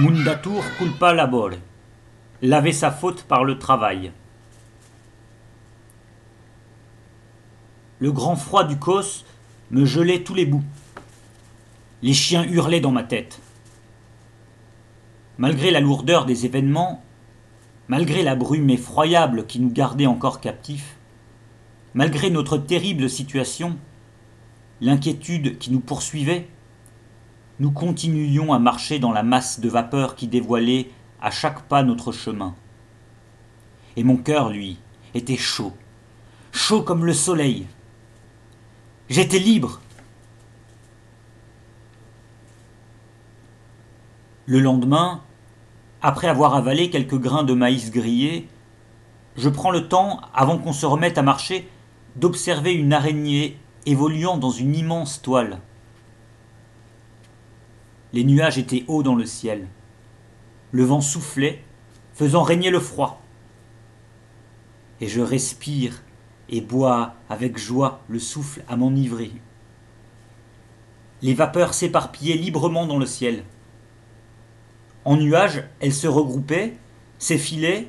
Mundatur culpa labore. Laver sa faute par le travail. Le grand froid du cos me gelait tous les bouts. Les chiens hurlaient dans ma tête. Malgré la lourdeur des événements, malgré la brume effroyable qui nous gardait encore captifs, malgré notre terrible situation, l'inquiétude qui nous poursuivait, nous continuions à marcher dans la masse de vapeur qui dévoilait à chaque pas notre chemin. Et mon cœur, lui, était chaud, chaud comme le soleil. J'étais libre. Le lendemain, après avoir avalé quelques grains de maïs grillés, je prends le temps, avant qu'on se remette à marcher, d'observer une araignée évoluant dans une immense toile. Les nuages étaient hauts dans le ciel. Le vent soufflait, faisant régner le froid. Et je respire et bois avec joie le souffle à m'enivrer. Les vapeurs s'éparpillaient librement dans le ciel. En nuages, elles se regroupaient, s'effilaient,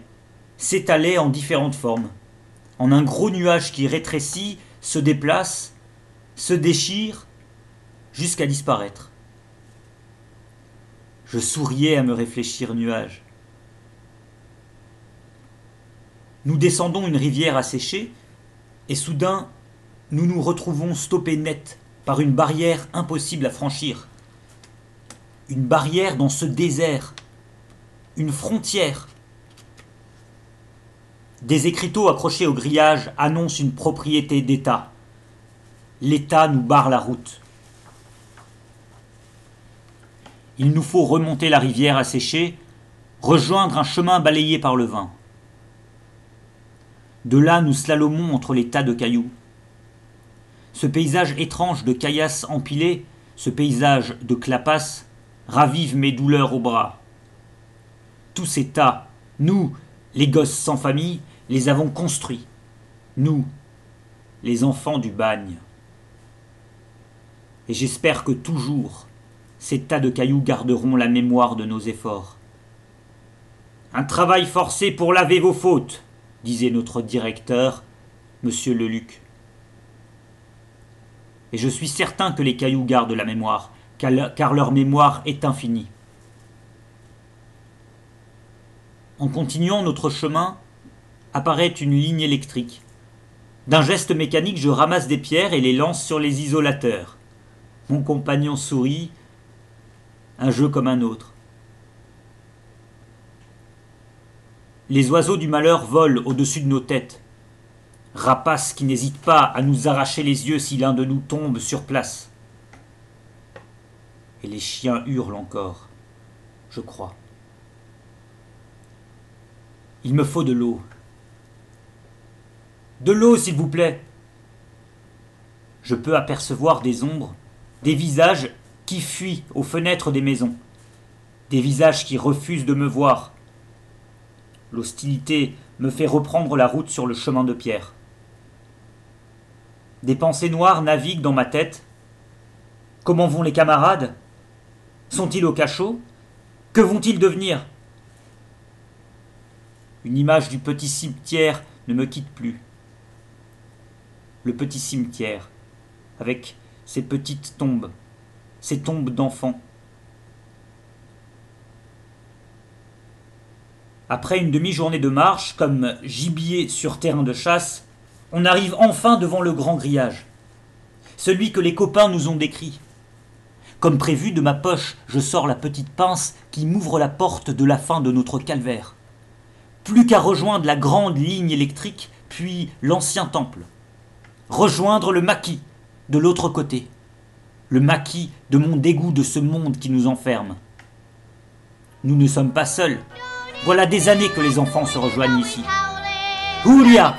s'étalaient en différentes formes. En un gros nuage qui rétrécit, se déplace, se déchire, jusqu'à disparaître. Je souriais à me réfléchir nuage. Nous descendons une rivière asséchée, et soudain nous nous retrouvons stoppés net par une barrière impossible à franchir. Une barrière dans ce désert, une frontière. Des écriteaux accrochés au grillage annoncent une propriété d'État. L'État nous barre la route. Il nous faut remonter la rivière asséchée, rejoindre un chemin balayé par le vent. De là, nous slalomons entre les tas de cailloux. Ce paysage étrange de caillasses empilées, ce paysage de clapasses, ravive mes douleurs au bras. Tous ces tas, nous, les gosses sans famille, les avons construits. Nous, les enfants du bagne. Et j'espère que toujours, ces tas de cailloux garderont la mémoire de nos efforts. Un travail forcé pour laver vos fautes, disait notre directeur, monsieur Leluc. Et je suis certain que les cailloux gardent la mémoire, car leur mémoire est infinie. En continuant notre chemin, apparaît une ligne électrique. D'un geste mécanique, je ramasse des pierres et les lance sur les isolateurs. Mon compagnon sourit un jeu comme un autre. Les oiseaux du malheur volent au-dessus de nos têtes, rapaces qui n'hésitent pas à nous arracher les yeux si l'un de nous tombe sur place. Et les chiens hurlent encore, je crois. Il me faut de l'eau. De l'eau, s'il vous plaît. Je peux apercevoir des ombres, des visages qui fuient aux fenêtres des maisons, des visages qui refusent de me voir. L'hostilité me fait reprendre la route sur le chemin de pierre. Des pensées noires naviguent dans ma tête. Comment vont les camarades? Sont-ils au cachot? Que vont-ils devenir? Une image du petit cimetière ne me quitte plus. Le petit cimetière, avec ses petites tombes, ces tombes d'enfants. Après une demi-journée de marche, comme gibier sur terrain de chasse, on arrive enfin devant le grand grillage, celui que les copains nous ont décrit. Comme prévu, de ma poche, je sors la petite pince qui m'ouvre la porte de la fin de notre calvaire. Plus qu'à rejoindre la grande ligne électrique, puis l'ancien temple. Rejoindre le maquis, de l'autre côté le maquis de mon dégoût de ce monde qui nous enferme. Nous ne sommes pas seuls. Voilà des années que les enfants se rejoignent ici. Julia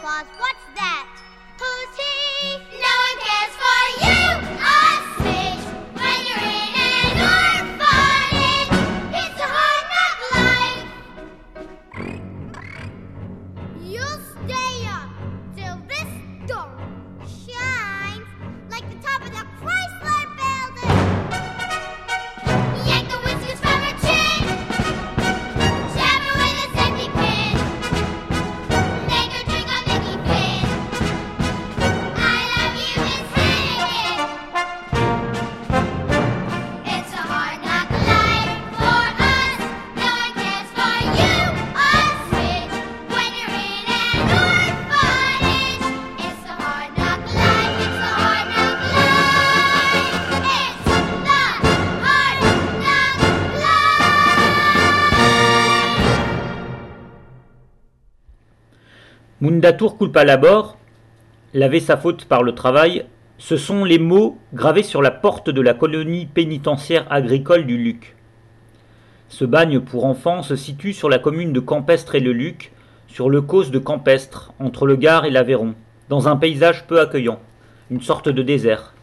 Claus, what's that? Mundatur culpa labor, laver sa faute par le travail, ce sont les mots gravés sur la porte de la colonie pénitentiaire agricole du Luc. Ce bagne pour enfants se situe sur la commune de Campestre et le Luc, sur le causse de Campestre, entre le Gard et l'Aveyron, dans un paysage peu accueillant, une sorte de désert.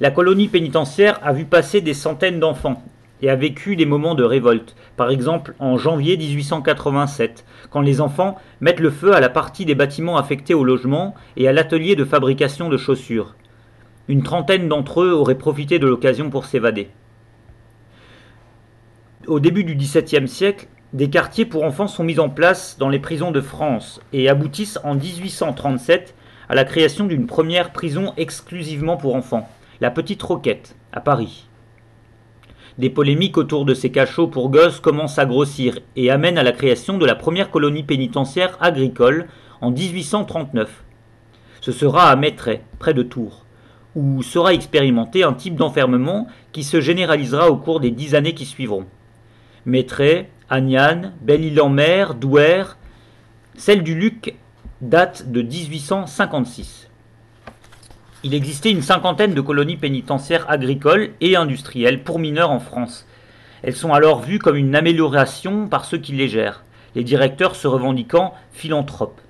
La colonie pénitentiaire a vu passer des centaines d'enfants et a vécu des moments de révolte, par exemple en janvier 1887, quand les enfants mettent le feu à la partie des bâtiments affectés au logement et à l'atelier de fabrication de chaussures. Une trentaine d'entre eux auraient profité de l'occasion pour s'évader. Au début du XVIIe siècle, des quartiers pour enfants sont mis en place dans les prisons de France et aboutissent en 1837 à la création d'une première prison exclusivement pour enfants, la Petite Roquette, à Paris. Des polémiques autour de ces cachots pour gosses commencent à grossir et amènent à la création de la première colonie pénitentiaire agricole en 1839. Ce sera à Maitray, près de Tours, où sera expérimenté un type d'enfermement qui se généralisera au cours des dix années qui suivront. Maitray, Agnan, Belle-Île-en-Mer, Douai, celle du Luc date de 1856. Il existait une cinquantaine de colonies pénitentiaires agricoles et industrielles pour mineurs en France. Elles sont alors vues comme une amélioration par ceux qui les gèrent, les directeurs se revendiquant philanthropes.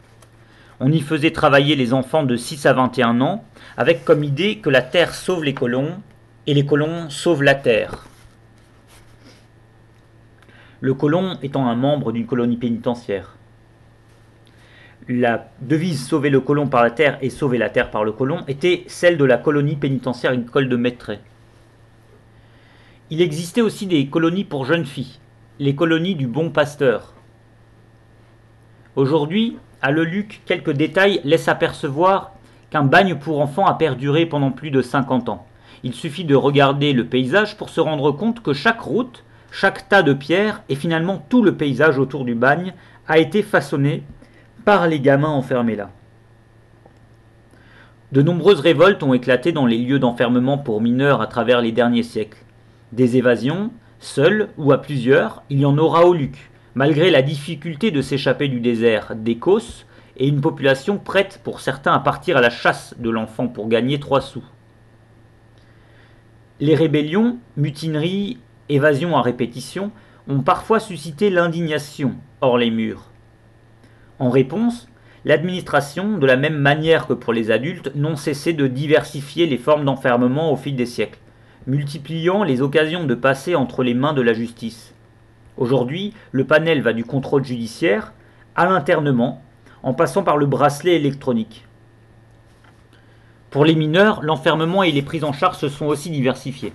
On y faisait travailler les enfants de 6 à 21 ans, avec comme idée que la terre sauve les colons et les colons sauvent la terre. Le colon étant un membre d'une colonie pénitentiaire la devise sauver le colon par la terre et sauver la terre par le colon était celle de la colonie pénitentiaire agricole de Maitray. Il existait aussi des colonies pour jeunes filles, les colonies du Bon Pasteur. Aujourd'hui, à Le Luc, quelques détails laissent apercevoir qu'un bagne pour enfants a perduré pendant plus de 50 ans. Il suffit de regarder le paysage pour se rendre compte que chaque route, chaque tas de pierres et finalement tout le paysage autour du bagne a été façonné par les gamins enfermés là. De nombreuses révoltes ont éclaté dans les lieux d'enfermement pour mineurs à travers les derniers siècles. Des évasions, seules ou à plusieurs, il y en aura au Luc, malgré la difficulté de s'échapper du désert d'Écosse et une population prête pour certains à partir à la chasse de l'enfant pour gagner trois sous. Les rébellions, mutineries, évasions à répétition ont parfois suscité l'indignation hors les murs. En réponse, l'administration, de la même manière que pour les adultes, n'ont cessé de diversifier les formes d'enfermement au fil des siècles, multipliant les occasions de passer entre les mains de la justice. Aujourd'hui, le panel va du contrôle judiciaire à l'internement, en passant par le bracelet électronique. Pour les mineurs, l'enfermement et les prises en charge se sont aussi diversifiés.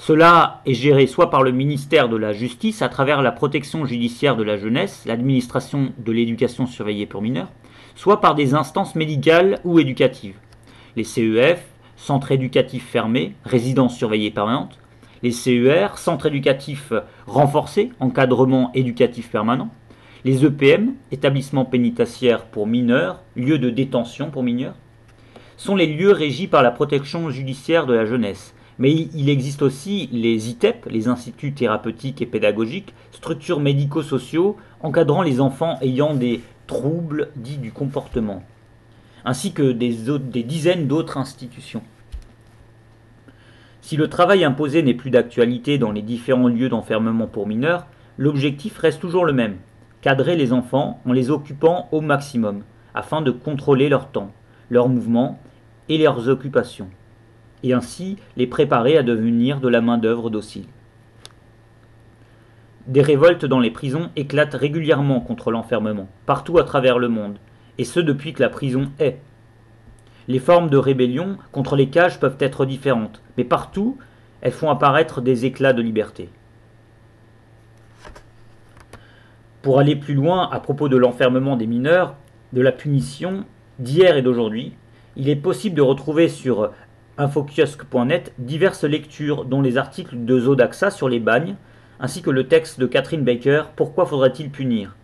Cela est géré soit par le ministère de la Justice à travers la protection judiciaire de la jeunesse, l'administration de l'éducation surveillée pour mineurs, soit par des instances médicales ou éducatives. Les CEF, centres éducatifs fermés, résidences surveillées permanentes, les CER, centres éducatifs renforcés, encadrement éducatif permanent, les EPM, établissements pénitentiaires pour mineurs, lieux de détention pour mineurs, sont les lieux régis par la protection judiciaire de la jeunesse, mais il existe aussi les ITEP, les instituts thérapeutiques et pédagogiques, structures médico-sociaux encadrant les enfants ayant des troubles dits du comportement, ainsi que des, des dizaines d'autres institutions. Si le travail imposé n'est plus d'actualité dans les différents lieux d'enfermement pour mineurs, l'objectif reste toujours le même, cadrer les enfants en les occupant au maximum, afin de contrôler leur temps, leurs mouvements et leurs occupations, et ainsi les préparer à devenir de la main-d'œuvre docile. Des révoltes dans les prisons éclatent régulièrement contre l'enfermement, partout à travers le monde, et ce depuis que la prison est. Les formes de rébellion contre les cages peuvent être différentes, mais partout, elles font apparaître des éclats de liberté. Pour aller plus loin à propos de l'enfermement des mineurs, de la punition d'hier et d'aujourd'hui, il est possible de retrouver sur infokiosque.net diverses lectures, dont les articles de Zodaxa sur les bagnes, ainsi que le texte de Catherine Baker Pourquoi faudrait-il punir?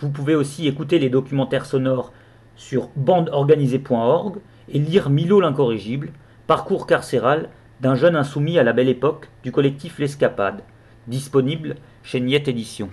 Vous pouvez aussi écouter les documentaires sonores sur bandeorganisée.org et lire Milo l'incorrigible, parcours carcéral d'un jeune insoumis à la belle époque du collectif L'Escapade, disponible chez Niette Édition.